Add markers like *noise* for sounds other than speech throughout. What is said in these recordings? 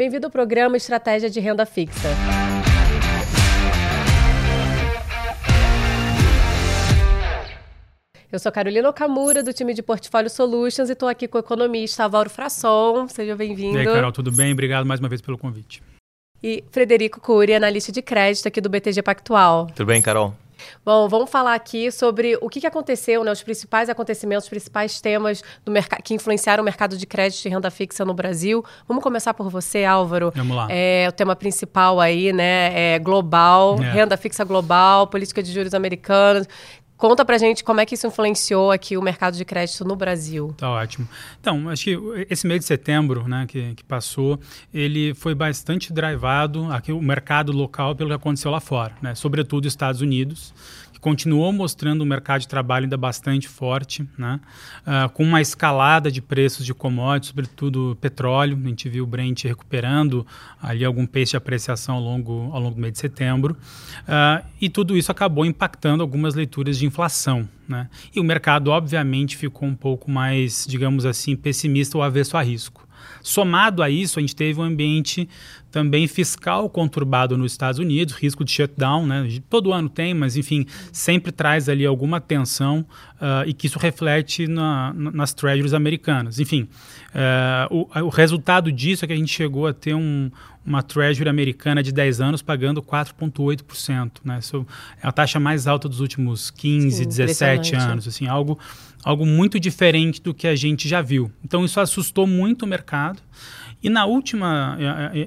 Bem-vindo ao programa Estratégia de Renda Fixa. Eu sou Carolina Okamura, do time de Portfólio Solutions, e estou aqui com o economista Álvaro Frasson. Seja bem-vindo. E aí, Carol, tudo bem? Obrigado mais uma vez pelo convite. E Frederico Cury, analista de crédito aqui do BTG Pactual. Tudo bem, Carol? Bom, vamos falar aqui sobre o que, aconteceu, né, os principais acontecimentos, os principais temas do que influenciaram o mercado de crédito e renda fixa no Brasil. Vamos começar por você, Álvaro. Vamos lá. É, o tema principal aí, né, é global, é. renda fixa global, política de juros americanos. Conta pra gente como é que isso influenciou aqui o mercado de crédito no Brasil. Tá ótimo. Então, acho que esse mês de setembro, né, que, que passou, ele foi bastante drivado aqui o mercado local pelo que aconteceu lá fora, né, sobretudo Estados Unidos continuou mostrando um mercado de trabalho ainda bastante forte, né? Uh, com uma escalada de preços de commodities, sobretudo petróleo. A gente viu o Brent recuperando ali algum pace de apreciação ao longo, ao longo do mês de setembro. Uh, e tudo isso acabou impactando algumas leituras de inflação. Né? E o mercado, obviamente, ficou um pouco mais, digamos assim, pessimista ou avesso a risco. Somado a isso, a gente teve um ambiente também fiscal conturbado nos Estados Unidos, risco de shutdown, né? Todo ano tem, mas enfim, sempre traz ali alguma tensão uh, e que isso reflete na, nas treasuries americanas. Enfim, uh, o, o, resultado disso é que a gente chegou a ter um, uma treasury americana de 10 anos pagando 4,8%. Né? Isso é a taxa mais alta dos últimos 15, Sim, 17 anos. Assim, algo, algo muito diferente do que a gente já viu. Então, isso assustou muito o mercado. E na última,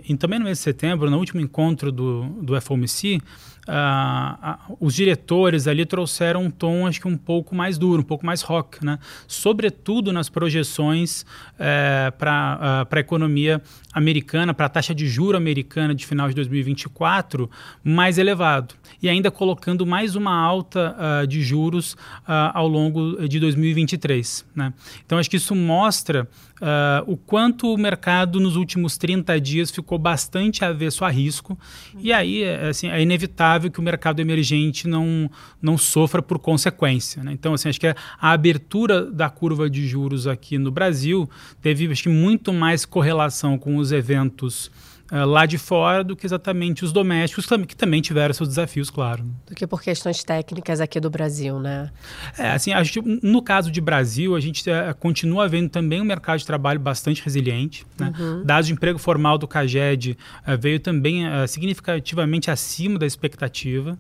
e também no mês de setembro, no último encontro do, do FOMC, uh, uh, os diretores ali trouxeram um tom, acho que um pouco mais duro, um pouco mais rock, né? sobretudo nas projeções eh, para uh, a economia americana, para a taxa de juro americana de final de 2024 mais elevado. E ainda colocando mais uma alta uh, de juros uh, ao longo de 2023. Né? Então, acho que isso mostra uh, o quanto o mercado nos últimos 30 dias ficou bastante avesso a risco. E aí, é, assim, é inevitável que o mercado emergente não, não sofra por consequência. Né? Então, assim, acho que a abertura da curva de juros aqui no Brasil teve acho que, muito mais correlação com os eventos uh, lá de fora do que exatamente os domésticos, que também tiveram seus desafios, claro. Do que por questões técnicas aqui do Brasil, né? É, assim, acho que no caso de Brasil, a gente uh, continua vendo também um mercado de trabalho bastante resiliente. Né? Uhum. Dados de emprego formal do CAGED uh, veio também significativamente acima da expectativa.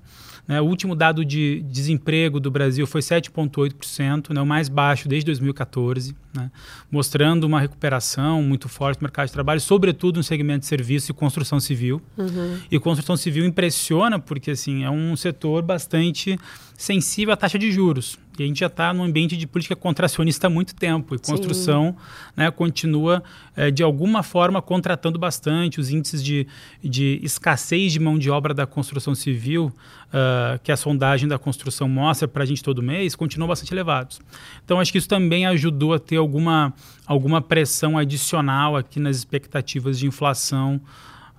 Né? O último dado de desemprego do Brasil foi 7,8%, né? o mais baixo desde 2014, né? mostrando uma recuperação muito forte do mercado de trabalho, sobretudo no segmento de serviços e construção civil. Uhum. E construção civil impressiona porque assim, é um setor bastante sensível à taxa de juros. E a gente já está num ambiente de política contracionista há muito tempo. E construção né, continua, é, de alguma forma, contratando bastante. Os índices de, de escassez de mão de obra da construção civil, uh, que a sondagem da construção mostra para a gente todo mês, continuam bastante elevados. Então, acho que isso também ajudou a ter alguma, alguma pressão adicional aqui nas expectativas de inflação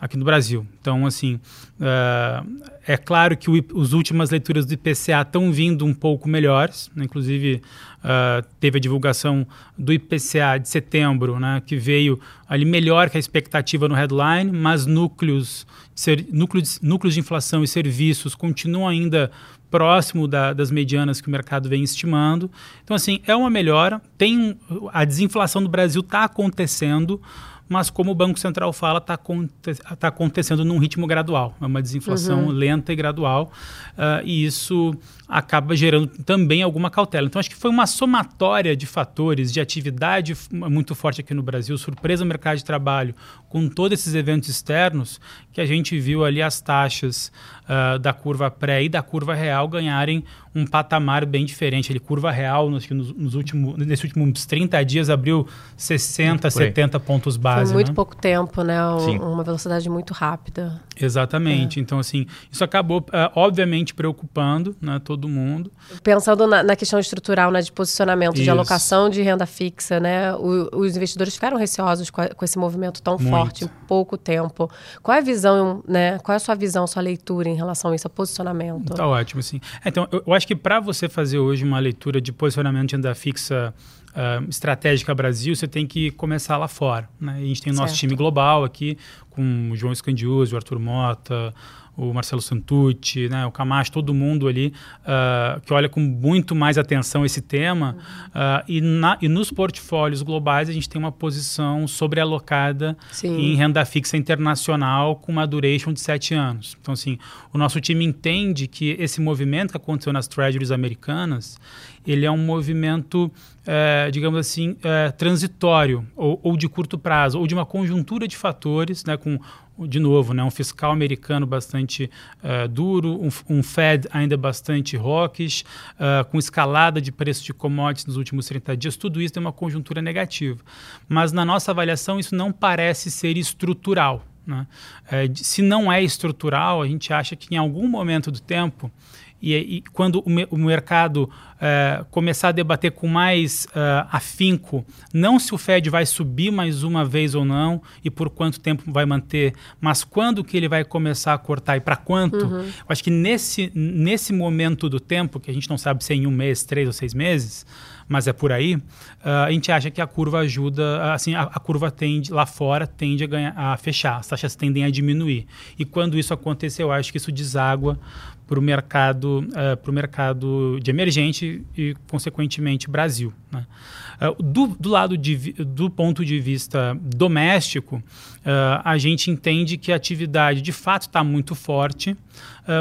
aqui no Brasil. Então, assim, uh, é claro que as últimas leituras do IPCA estão vindo um pouco melhores, né? inclusive uh, teve a divulgação do IPCA de setembro, né? que veio ali melhor que a expectativa no headline, mas núcleos, ser, núcleos, núcleos de inflação e serviços continuam ainda próximo da, das medianas que o mercado vem estimando. Então, assim, é uma melhora. Tem a desinflação do Brasil está acontecendo, mas como o Banco Central fala, está tá acontecendo num ritmo gradual, é uma desinflação uhum. lenta e gradual, uh, e isso acaba gerando também alguma cautela. Então, acho que foi uma somatória de fatores, de atividade muito forte aqui no Brasil, surpresa no mercado de trabalho, com todos esses eventos externos, que a gente viu ali as taxas uh, da curva pré e da curva real ganharem um patamar bem diferente. Ali, curva real, nos, nos últimos, nesses últimos 30 dias, abriu 60, 70 pontos base. Foi muito né? pouco tempo, né? uma velocidade muito rápida. Exatamente. É. Então, assim, isso acabou, uh, obviamente, preocupando né, todo mundo. Pensando na, na questão estrutural, né, de posicionamento, isso. de alocação de renda fixa, né? O, os investidores ficaram receosos com, a, com esse movimento tão muito. forte em pouco tempo. Qual é a visão, né? Qual é a sua visão, sua leitura em relação a isso, a posicionamento? Tá ótimo, sim. Então, eu, eu acho que para você fazer hoje uma leitura de posicionamento de renda fixa uh, estratégica Brasil, você tem que começar lá fora. Né? a gente tem o nosso certo. time global aqui, com o João Scandiuzzi, o Arthur Mota, o Marcelo Santucci, né, o Camacho, todo mundo ali uh, que olha com muito mais atenção esse tema. Uh, e, na, e nos portfólios globais a gente tem uma posição sobrealocada Sim. em renda fixa internacional com uma duration de sete anos. Então, assim, o nosso time entende que esse movimento que aconteceu nas treasuries americanas, ele é um movimento, é, digamos assim, é, transitório ou, ou, de curto prazo, ou de uma conjuntura de fatores, né, com de novo, né, um fiscal americano bastante uh, duro, um, um, Fed ainda bastante hawkish, uh, com escalada de preço de commodities nos últimos 30 dias, tudo isso tem uma conjuntura negativa. Mas na nossa avaliação, isso não parece ser estrutural. Né? É, se não é estrutural, a gente acha que em algum momento do tempo e, e quando o, me, o mercado é, começar a debater com mais uh, afinco, não se o Fed vai subir mais uma vez ou não e por quanto tempo vai manter, mas quando que ele vai começar a cortar e para quanto, uhum. eu acho que nesse, nesse momento do tempo, que a gente não sabe se é em um mês, três ou seis meses, mas é por aí, uh, a gente acha que a curva ajuda, assim, a, a, curva tende, lá fora tende a, ganhar, a fechar, as taxas tendem a diminuir. E quando isso acontecer, eu acho que isso deságua para o mercado, uh, mercado de emergente e, consequentemente, Brasil. Né? Uh, do, do, lado de, do ponto de vista doméstico, uh, a gente entende que a atividade de fato está muito forte,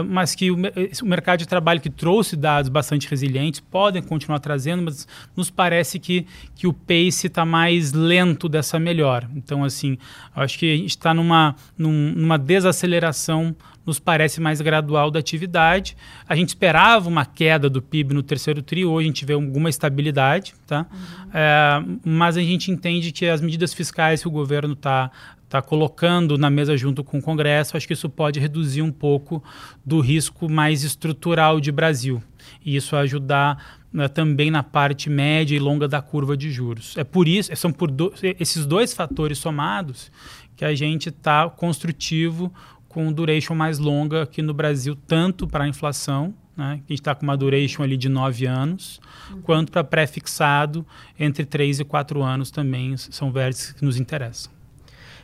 mas que o, o, mercado de trabalho que trouxe dados bastante resilientes podem continuar trazendo, mas nos parece que, que o pace está mais lento dessa melhora. Então, assim, acho que a gente está numa, num, numa desaceleração nos parece mais gradual da atividade. A gente esperava uma queda do PIB no terceiro tri, hoje a gente vê alguma estabilidade, tá? Uhum. É, mas a gente entende que as medidas fiscais que o governo está tá colocando na mesa junto com o Congresso, acho que isso pode reduzir um pouco do risco mais estrutural de Brasil. E isso ajudar né, também na parte média e longa da curva de juros. É por isso, são por do, esses dois fatores somados que a gente está construtivo com duration mais longa aqui no Brasil, tanto para a inflação, né, que gente está com uma duration ali de 9 anos, uhum. quanto para pré-fixado entre 3 e 4 anos também são vértices que nos interessam.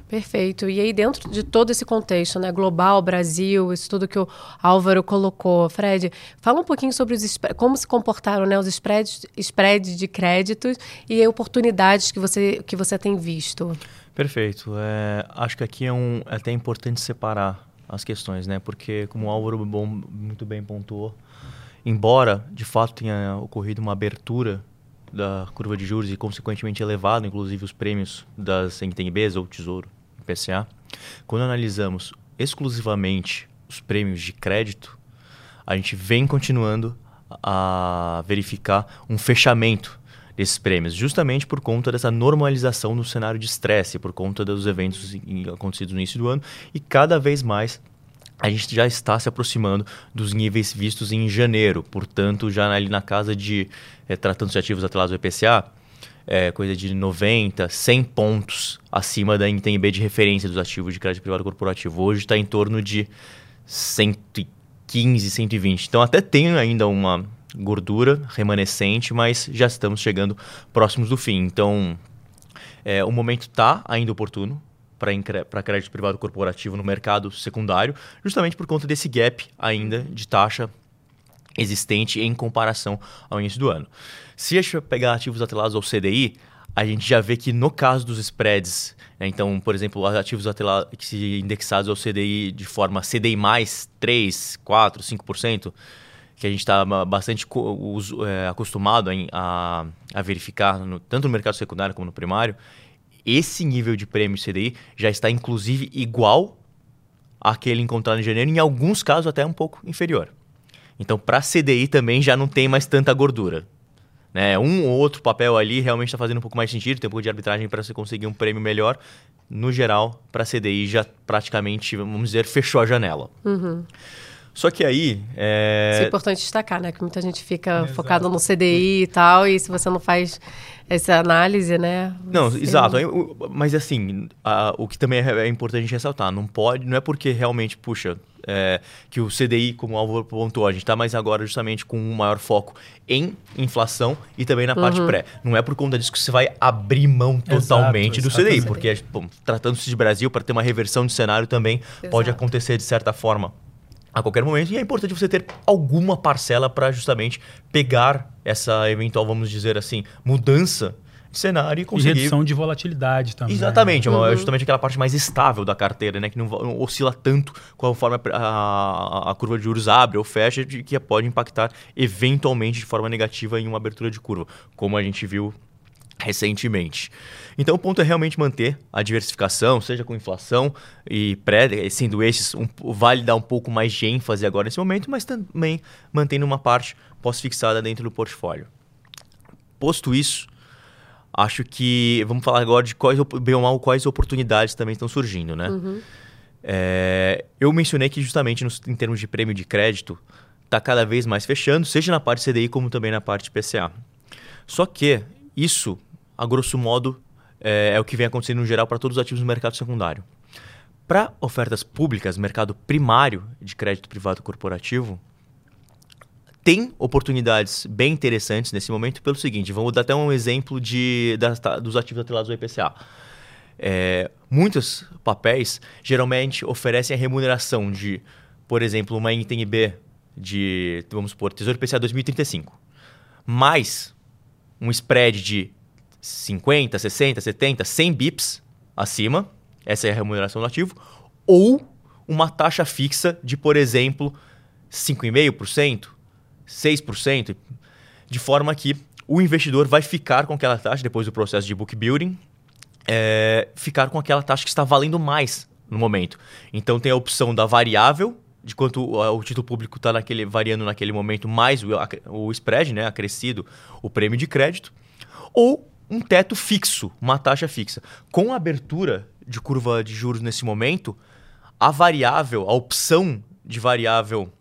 Perfeito. E aí, dentro de todo esse contexto, né, global, Brasil, isso tudo que o Álvaro colocou, Fred, fala um pouquinho sobre os como se comportaram né, os spreads, spreads de créditos e oportunidades que você, que você tem visto. Perfeito. É, acho que aqui é, um, é até importante separar as questões, né? Porque, como o Álvaro muito bem pontuou, embora de fato tenha ocorrido uma abertura da curva de juros e, consequentemente, elevado, inclusive, os prêmios das NTNBs ou Tesouro, IPCA, quando analisamos exclusivamente os prêmios de crédito, a gente vem continuando a verificar um fechamento esses prêmios, justamente por conta dessa normalização no cenário de estresse, por conta dos eventos acontecidos no início do ano e cada vez mais a gente já está se aproximando dos níveis vistos em janeiro, portanto, já ali na casa de, é, tratando-se de ativos atrelados ao IPCA, é, coisa de 90, 100 pontos acima da NTNB de referência dos ativos de crédito privado corporativo. Hoje está em torno de 115, 120. Então, até tem ainda uma, gordura remanescente, mas já estamos chegando próximos do fim. Então, é, o momento está ainda oportuno para crédito privado corporativo no mercado secundário, justamente por conta desse gap ainda de taxa existente em comparação ao início do ano. Se a gente pegar ativos atrelados ao CDI, a gente já vê que no caso dos spreads, né, então, por exemplo, ativos atrelados, indexados ao CDI de forma CDI mais 3, 4, 5%, que a gente está bastante é, acostumado a, a verificar, no, tanto no mercado secundário como no primário, esse nível de prêmio CDI já está inclusive igual àquele encontrado em janeiro, em alguns casos até um pouco inferior. Então, para CDI também já não tem mais tanta gordura. Né? Um ou outro papel ali realmente está fazendo um pouco mais sentido, tem um pouco de arbitragem para você conseguir um prêmio melhor. No geral, para CDI já praticamente, vamos dizer, fechou a janela. Uhum. Só que aí. É... Isso é importante destacar, né? Que muita gente fica Exato. focada no CDI e tal, e se você não faz essa análise, né? Não, exato. Mas assim, a, o que também é, é importante ressaltar, não pode, não é porque realmente, puxa, é, que o CDI, como o Álvaro pontuou, a gente está mais agora justamente com um maior foco em inflação e também na parte uhum. pré. Não é por conta disso que você vai abrir mão totalmente Exato, do CDI, porque tratando-se de Brasil, para ter uma reversão de cenário também Exato. pode acontecer de certa forma a qualquer momento. E é importante você ter alguma parcela para justamente pegar essa eventual, vamos dizer assim, mudança cenário e conseguir... E redução de volatilidade também. Exatamente, é uhum. é justamente aquela parte mais estável da carteira, né? Que não, não oscila tanto conforme a, a, a, curva de juros abre ou fecha, de, que pode impactar eventualmente de forma negativa em uma abertura de curva, como a gente viu recentemente. Então o ponto é realmente manter a diversificação, seja com inflação e pré, sendo esses, um, vale dar um pouco mais de ênfase agora nesse momento, mas também mantendo uma parte pós-fixada dentro do portfólio. Posto isso, acho que vamos falar agora de quais, bem ou mal, quais oportunidades também estão surgindo, né? Uhum. É, eu mencionei que justamente nos, em termos de prêmio de crédito, está cada vez mais fechando, seja na parte CDI como também na parte PCA. Só que isso, a grosso modo, é, é o que vem acontecendo no geral para todos os ativos no mercado secundário. Para ofertas públicas, mercado primário de crédito privado corporativo, tem oportunidades bem interessantes nesse momento pelo seguinte, vamos dar até um exemplo de, dos ativos atrelados ao IPCA. É, muitos papéis geralmente oferecem a remuneração de, por exemplo, uma NTNB de, vamos supor, Tesouro IPCA 2035, mais um spread de 50, 60, 70, 100 bips acima, essa é a remuneração do ativo, ou uma taxa fixa de, por exemplo, 5,5%, 6%, de forma que o investidor vai ficar com aquela taxa, depois do processo de book building, é, ficar com aquela taxa que está valendo mais no momento. Então tem a opção da variável, de quanto o, título público está naquele, variando naquele momento, mais o, o spread, né, acrescido, o prêmio de crédito, ou um teto fixo, uma taxa fixa. Com a abertura de curva de juros nesse momento, a variável, a opção de variável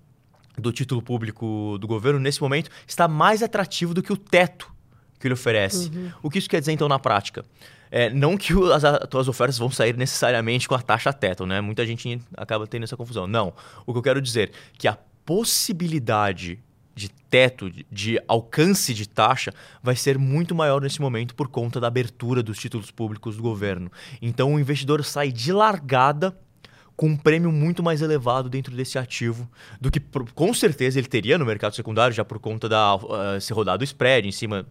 do título público do governo, nesse momento, está mais atrativo do que o teto que ele oferece. Uhum. O que isso quer dizer, então, na prática? É, não que as, as ofertas vão sair necessariamente com a taxa teto, né? Muita gente acaba tendo essa confusão. Não. O que eu quero dizer é que a possibilidade de teto, de, alcance de taxa, vai ser muito maior nesse momento por conta da abertura dos títulos públicos do governo. Então o investidor sai de largada com um prêmio muito mais elevado dentro desse ativo do que com certeza ele teria no mercado secundário, já por conta da uh, ser rodado spread em cima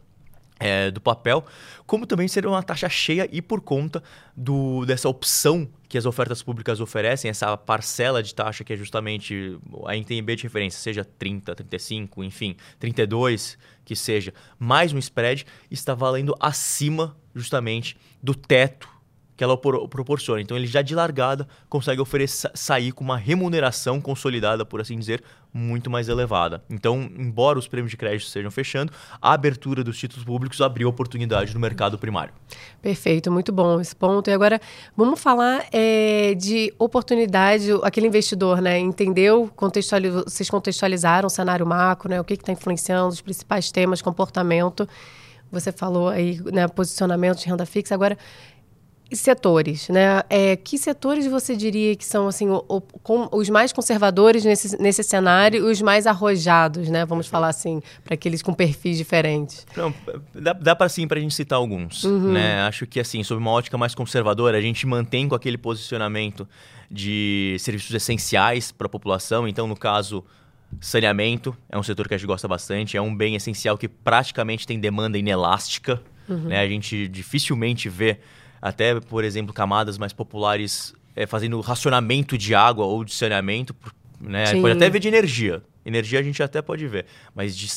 é, do papel, como também seria uma taxa cheia e por conta do, dessa opção que as ofertas públicas oferecem, essa parcela de taxa que é justamente a NTNB de referência, seja 30, 35, enfim, 32, que seja, mais um spread, está valendo acima justamente do teto que ela proporciona. Então ele já de largada consegue oferecer sair com uma remuneração consolidada, por assim dizer, muito mais elevada. Então, embora os prêmios de crédito estejam fechando, a abertura dos títulos públicos abriu oportunidade no mercado primário. Perfeito, muito bom esse ponto. E agora vamos falar é, de oportunidade, aquele investidor, né? Entendeu? Contextualiz... Vocês contextualizaram o cenário macro, né? O que está influenciando, os principais temas, comportamento. Você falou aí, né, posicionamento de renda fixa. Agora, setores, né? É, que setores você diria que são assim o, o, com, os mais conservadores nesse, nesse cenário e os mais arrojados, né? Vamos falar assim, para aqueles com perfis diferentes. Não, dá, dá para sim para a gente citar alguns, uhum. né? Acho que assim, sob uma ótica mais conservadora, a gente mantém com aquele posicionamento de serviços essenciais para a população. Então, no caso, saneamento é um setor que a gente gosta bastante, é um bem essencial que praticamente tem demanda inelástica, uhum. né? A gente dificilmente vê até, por exemplo, camadas mais populares é, fazendo racionamento de água ou de saneamento. Né? Pode até ver de energia. Energia a gente até pode ver. Mas de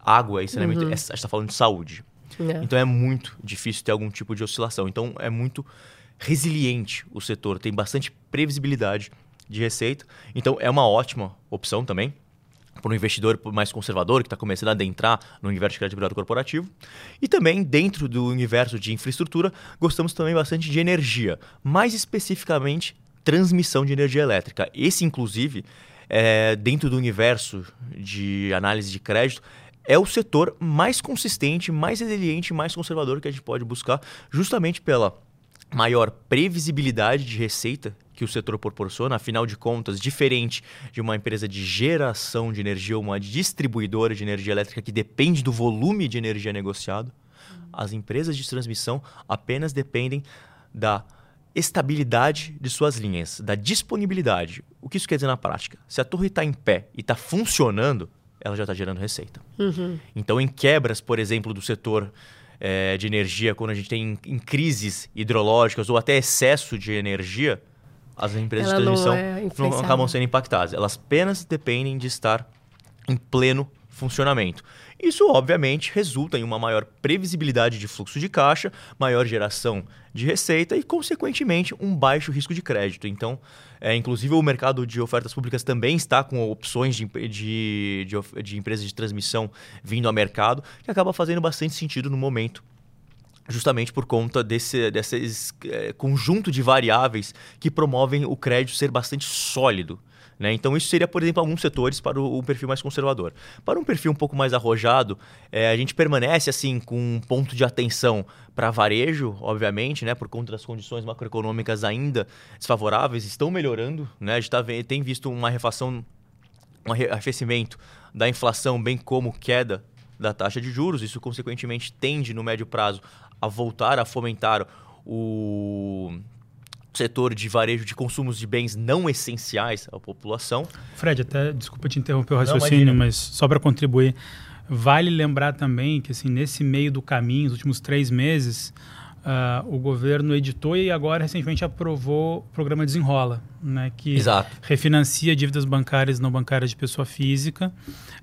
água e saneamento, uhum. é, a gente está falando de saúde. É. Então é muito difícil ter algum tipo de oscilação. Então é muito resiliente o setor, tem bastante previsibilidade de receita. Então é uma ótima opção também para um investidor mais conservador que está começando a adentrar no universo de crédito privado corporativo. E também, dentro do universo de infraestrutura, gostamos também bastante de energia, mais especificamente transmissão de energia elétrica. Esse, inclusive, é, dentro do universo de análise de crédito, é o setor mais consistente, mais resiliente, mais conservador que a gente pode buscar, justamente pela maior previsibilidade de receita que o setor proporciona, afinal de contas, diferente de uma empresa de geração de energia ou uma distribuidora de energia elétrica que depende do volume de energia negociado, as empresas de transmissão apenas dependem da estabilidade de suas linhas, da disponibilidade. O que isso quer dizer na prática? Se a torre está em pé e está funcionando, ela já está gerando receita. Uhum. Então, em quebras, por exemplo, do setor é, de energia, quando a gente tem em, em crises hidrológicas ou até excesso de energia, as empresas ela de transmissão não, é não acabam sendo impactadas. Elas apenas dependem de estar em pleno funcionamento. Isso, obviamente, resulta em uma maior previsibilidade de fluxo de caixa, maior geração de receita e, consequentemente, um baixo risco de crédito. Então, é, inclusive, o mercado de ofertas públicas também está com opções de, de, de, de empresas de transmissão vindo ao mercado, que acaba fazendo bastante sentido no momento justamente por conta desse, desse é, conjunto de variáveis que promovem o crédito ser bastante sólido. Né? Então, isso seria, por exemplo, alguns setores para o, perfil mais conservador. Para um perfil um pouco mais arrojado, é, a gente permanece assim com um ponto de atenção para varejo, obviamente, né? por conta das condições macroeconômicas ainda desfavoráveis, estão melhorando. Né? A gente tá, tem visto uma refação, um arrefecimento da inflação, bem como queda da taxa de juros. Isso, consequentemente, tende, no médio prazo, a voltar a fomentar o setor de varejo de consumos de bens não essenciais à população. Fred, até desculpa te interromper o raciocínio, não, mas só para contribuir, vale lembrar também que assim nesse meio do caminho, nos últimos três meses, uh, o governo editou e agora recentemente aprovou o programa Desenrola, né, que Exato. refinancia dívidas bancárias e não bancárias de pessoa física.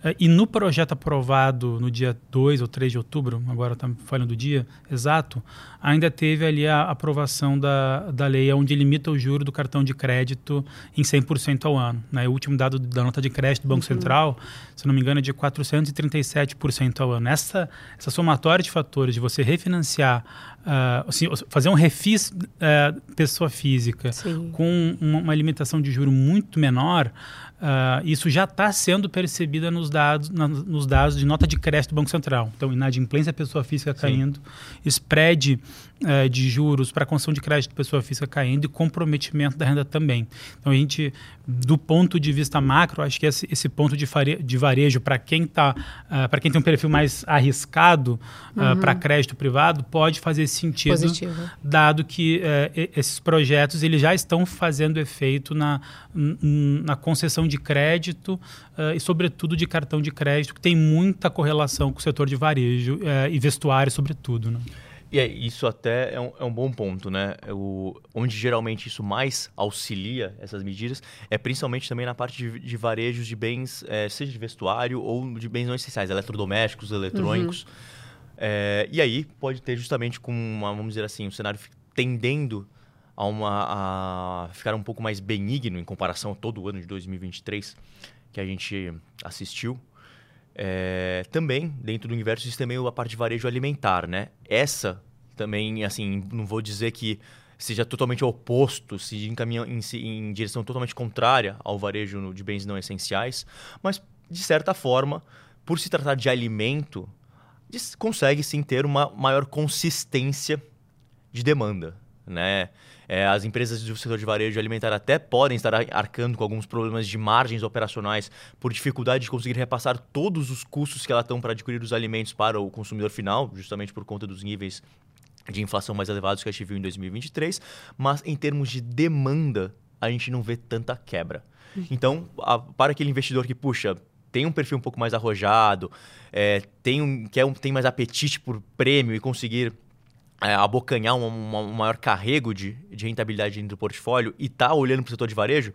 Uh, e no projeto aprovado no dia 2 ou 3 de outubro, agora está falando do dia exato, ainda teve ali a aprovação da, da lei onde limita o juro do cartão de crédito em 100% ao ano. Né? O último dado da nota de crédito do Banco uhum. Central, se não me engano, é de 437% ao ano. Essa, essa somatória de fatores de você refinanciar, uh, assim, fazer um refis uh, pessoa física Sim. com uma, uma limitação de juro muito menor, Uh, isso já está sendo percebido nos dados, na, nos dados de nota de crédito do Banco Central. Então, inadimplência pessoa física caindo, Sim. spread uh, de juros para construção de crédito pessoa física caindo e comprometimento da renda também. Então, a gente, do ponto de vista macro, acho que esse, esse ponto de, fare, de varejo, para quem, tá, uh, para quem tem um perfil mais arriscado uhum. para crédito privado, pode fazer sentido, Positivo. dado que eh, esses projetos eles já estão fazendo efeito na, na concessão de crédito uh, e, sobretudo, de cartão de crédito, que tem muita correlação com o setor de varejo uh, e vestuário, sobretudo. Né? E é, isso até é um, é um bom ponto, né? O, onde geralmente isso mais auxilia essas medidas é principalmente também na parte de, de varejos de bens, é, seja de vestuário ou de bens não essenciais, eletrodomésticos, eletrônicos. Uhum. É, e aí pode ter justamente com, uma, vamos dizer assim, um cenário tendendo a, uma, a ficar um pouco mais benigno em comparação a todo o ano de 2023 que a gente assistiu. É, também, dentro do universo, existe também a parte de varejo alimentar, né? Essa também, assim, não vou dizer que seja totalmente oposto, se encaminha em, em direção totalmente contrária ao varejo de bens não essenciais, mas, de certa forma, por se tratar de alimento, consegue sim ter uma maior consistência de demanda, né? É, as empresas do setor de varejo alimentar até podem estar arcando com alguns problemas de margens operacionais por dificuldade de conseguir repassar todos os custos que elas estão para adquirir os alimentos para o consumidor final, justamente por conta dos níveis de inflação mais elevados que a gente viu em 2023, mas em termos de demanda, a gente não vê tanta quebra. Uhum. Então, a, para aquele investidor que, puxa, tem um perfil um pouco mais arrojado, é, tem, um, quer um, tem mais apetite por prêmio e conseguir é, abocanhar um, um, maior carrego de, de rentabilidade dentro do portfólio e está olhando para o setor de varejo,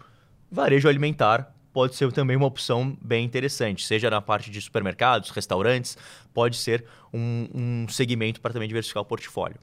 varejo alimentar pode ser também uma opção bem interessante, seja na parte de supermercados, restaurantes, pode ser um, um segmento para também diversificar o portfólio.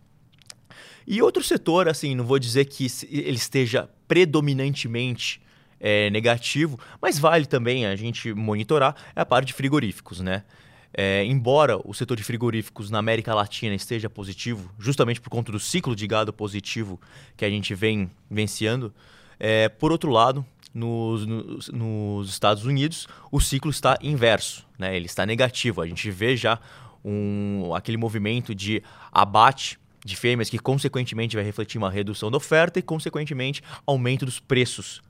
E outro setor, assim, não vou dizer que ele esteja predominantemente é, negativo, mas vale também a gente monitorar, é a parte de frigoríficos, né? É, embora o setor de frigoríficos na América Latina esteja positivo, justamente por conta do ciclo de gado positivo que a gente vem venciando, é, por outro lado, nos, nos, nos, Estados Unidos, o ciclo está inverso, né? ele está negativo. A gente vê já um, aquele movimento de abate de fêmeas, que consequentemente vai refletir uma redução da oferta e, consequentemente, aumento dos preços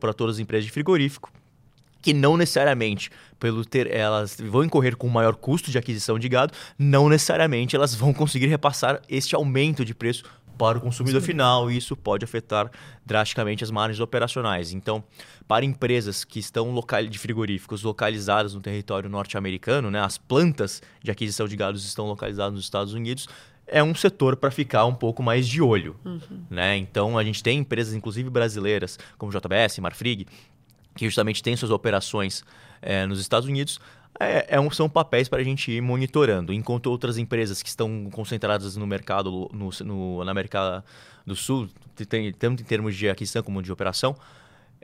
para todas as empresas de frigorífico que não necessariamente, pelo ter elas vão incorrer com maior custo de aquisição de gado, não necessariamente elas vão conseguir repassar este aumento de preço para o consumidor Sim. final e isso pode afetar drasticamente as margens operacionais. Então, para empresas que estão local de frigoríficos localizadas no território norte-americano, né, as plantas de aquisição de gados estão localizadas nos Estados Unidos, é um setor para ficar um pouco mais de olho. Uhum. Né? Então, a gente tem empresas, inclusive brasileiras, como JBS, Marfrig, que justamente tem suas operações é, nos Estados Unidos, é, é um, são papéis para a gente ir monitorando. Enquanto outras empresas que estão concentradas no mercado, no, no, na América do Sul, tem, tanto em termos de aquisição como de operação,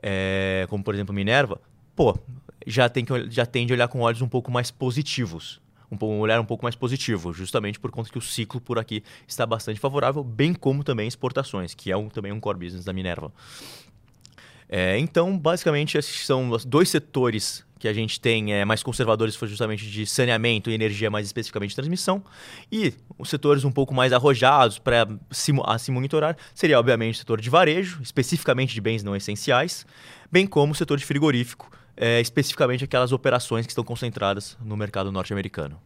é, como por exemplo Minerva, pô, já, tem que, já tende a olhar com olhos um pouco mais positivos. Um, olhar um pouco mais positivo, justamente por conta que o ciclo por aqui está bastante favorável, bem como também exportações, que é um, também um core business da Minerva. É, então, basicamente, esses são os dois setores que a gente tem é, mais conservadores, foi justamente de saneamento e energia, mais especificamente de transmissão. E os setores um pouco mais arrojados para se, se monitorar seria, obviamente, o setor de varejo, especificamente de bens não essenciais, bem como o setor de frigorífico, é, especificamente aquelas operações que estão concentradas no mercado norte-americano.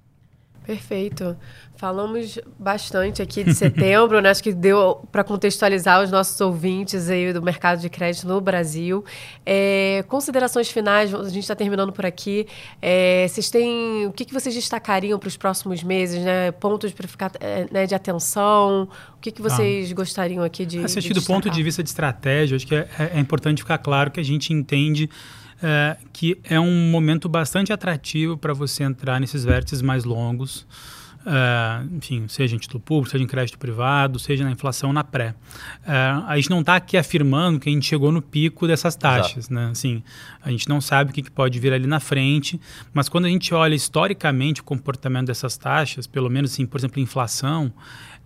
Perfeito. Falamos bastante aqui de setembro, *laughs* né? Acho que deu para contextualizar os nossos ouvintes aí do mercado de crédito no Brasil. É, considerações finais, a gente está terminando por aqui. É, vocês têm. O que, que vocês destacariam para os próximos meses, né? Pontos para ficar é, né, de atenção? O que, que vocês ah. gostariam aqui de. Assistir do ponto de vista de estratégia, acho que é, é, é importante ficar claro que a gente entende é, que é um momento bastante atrativo para você entrar nesses vértices mais longos. É, enfim, seja em título público, seja em crédito privado, seja na inflação na pré. É, a gente não está aqui afirmando que a gente chegou no pico dessas taxas, né? Assim, a gente não sabe o que, que, pode vir ali na frente, mas quando a gente olha historicamente o comportamento dessas taxas, pelo menos assim, por exemplo, inflação,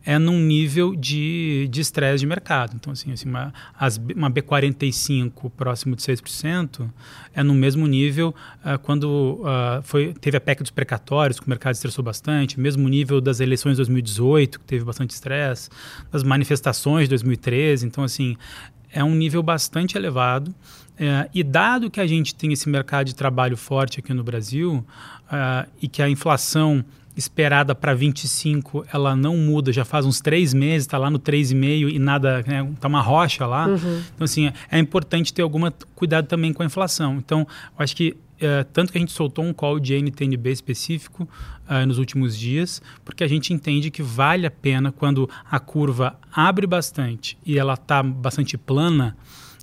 é num nível de estresse de, de mercado. Então, assim, assim uma, as, uma B45 próximo de 6% é no mesmo nível uh, quando uh, foi, teve a PEC dos precatórios, que o mercado estressou bastante, mesmo nível das eleições de 2018, que teve bastante estresse, das manifestações de 2013. Então, assim, é um nível bastante elevado. É, e dado que a gente tem esse mercado de trabalho forte aqui no Brasil uh, e que a inflação esperada para 25, ela não muda, já faz uns três meses, está lá no 3,5 e nada, está né, uma rocha lá. Uhum. Então, assim, é, importante ter algum cuidado também com a inflação. Então, eu acho que é, tanto que a gente soltou um call de NTNB específico uh, nos últimos dias, porque a gente entende que vale a pena quando a curva abre bastante e ela está bastante plana,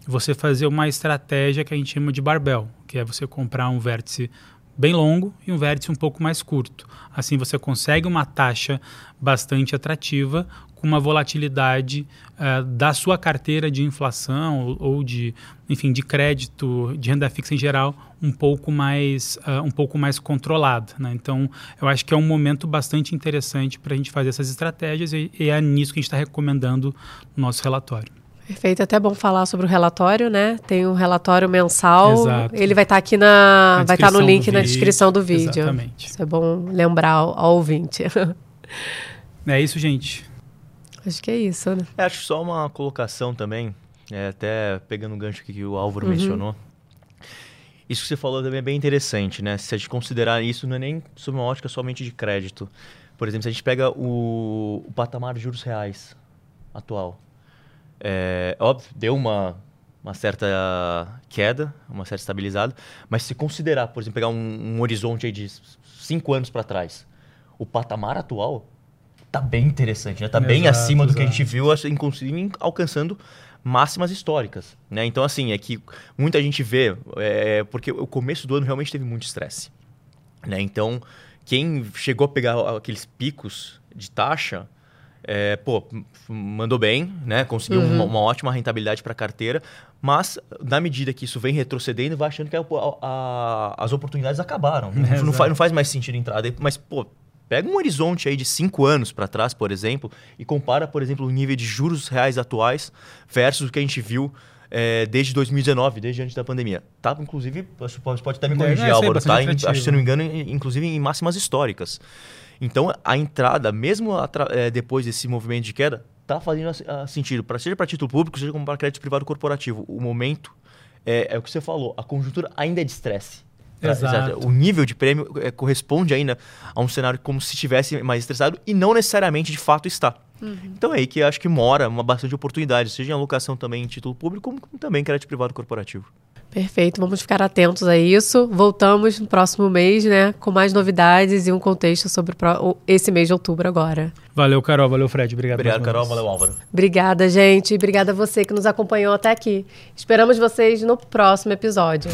você fazer uma estratégia que a gente chama de barbell, que é você comprar um vértice bem longo e um vértice um pouco mais curto. Assim você consegue uma taxa bastante atrativa com uma volatilidade uh, da sua carteira de inflação ou, ou, de, enfim, de crédito, de renda fixa em geral, um pouco mais, uh, um pouco mais controlada. Né? Então, eu acho que é um momento bastante interessante para a gente fazer essas estratégias e, e é nisso que a gente está recomendando no nosso relatório. Perfeito, até bom falar sobre o relatório, né? Tem um relatório mensal. Exato. Ele vai estar tá aqui na, na vai estar tá no link na descrição do vídeo. Exatamente. Isso é bom lembrar ao, ao ouvinte. é isso, gente. Acho que é isso, né? É, acho só uma colocação também, é, até pegando o gancho que o Álvaro uhum. mencionou. Isso que você falou também é bem interessante, né? Se a gente considerar isso, não é nem sob uma ótica somente de crédito. Por exemplo, se a gente pega o, o patamar de juros reais atual, é, óbvio, deu uma, uma certa queda, uma certa estabilizada, mas se considerar, por exemplo, pegar um, um horizonte de cinco anos para trás, o patamar atual tá bem interessante, né? Tá exato, bem acima exato. do que a gente viu, inclusive alcançando máximas históricas, né? Então, assim, é que muita gente vê, é, porque o começo do ano realmente teve muito estresse, né? Então, quem chegou a pegar aqueles picos de taxa, é, pô, mandou bem, né? Conseguiu uhum. uma, uma, ótima rentabilidade para a carteira, mas na medida que isso vem retrocedendo, vai achando que a, a, as oportunidades acabaram. É, *laughs* não, faz, não faz mais sentido entrar. Mas, pô, pega um horizonte aí de cinco anos para trás, por exemplo, e compara, por exemplo, o nível de juros reais atuais versus o que a gente viu é, desde 2019, desde antes da pandemia. Tá, inclusive, pode, pode até me corrigir, é, Álvaro, tá? Em, acho que, se não me engano, inclusive em máximas históricas. Então, a entrada, mesmo é, depois desse movimento de queda, está fazendo uh, sentido, pra, seja para título público, seja como para crédito privado corporativo. O momento é, é, o que você falou, a conjuntura ainda é de estresse. Exato. O nível de prêmio é, corresponde ainda a um cenário como se estivesse mais estressado e não necessariamente de fato está. Uhum. Então é aí que acho que mora uma bastante oportunidade, seja em alocação também em título público, como, como também em crédito privado corporativo. Perfeito, vamos ficar atentos a isso. Voltamos no próximo mês, né, com mais novidades e um contexto sobre esse mês de outubro agora. Valeu, Carol, valeu, Fred. Obrigado. Obrigado, Carol, valeu, Álvaro. Obrigada, gente. Obrigada a você que nos acompanhou até aqui. Esperamos vocês no próximo episódio.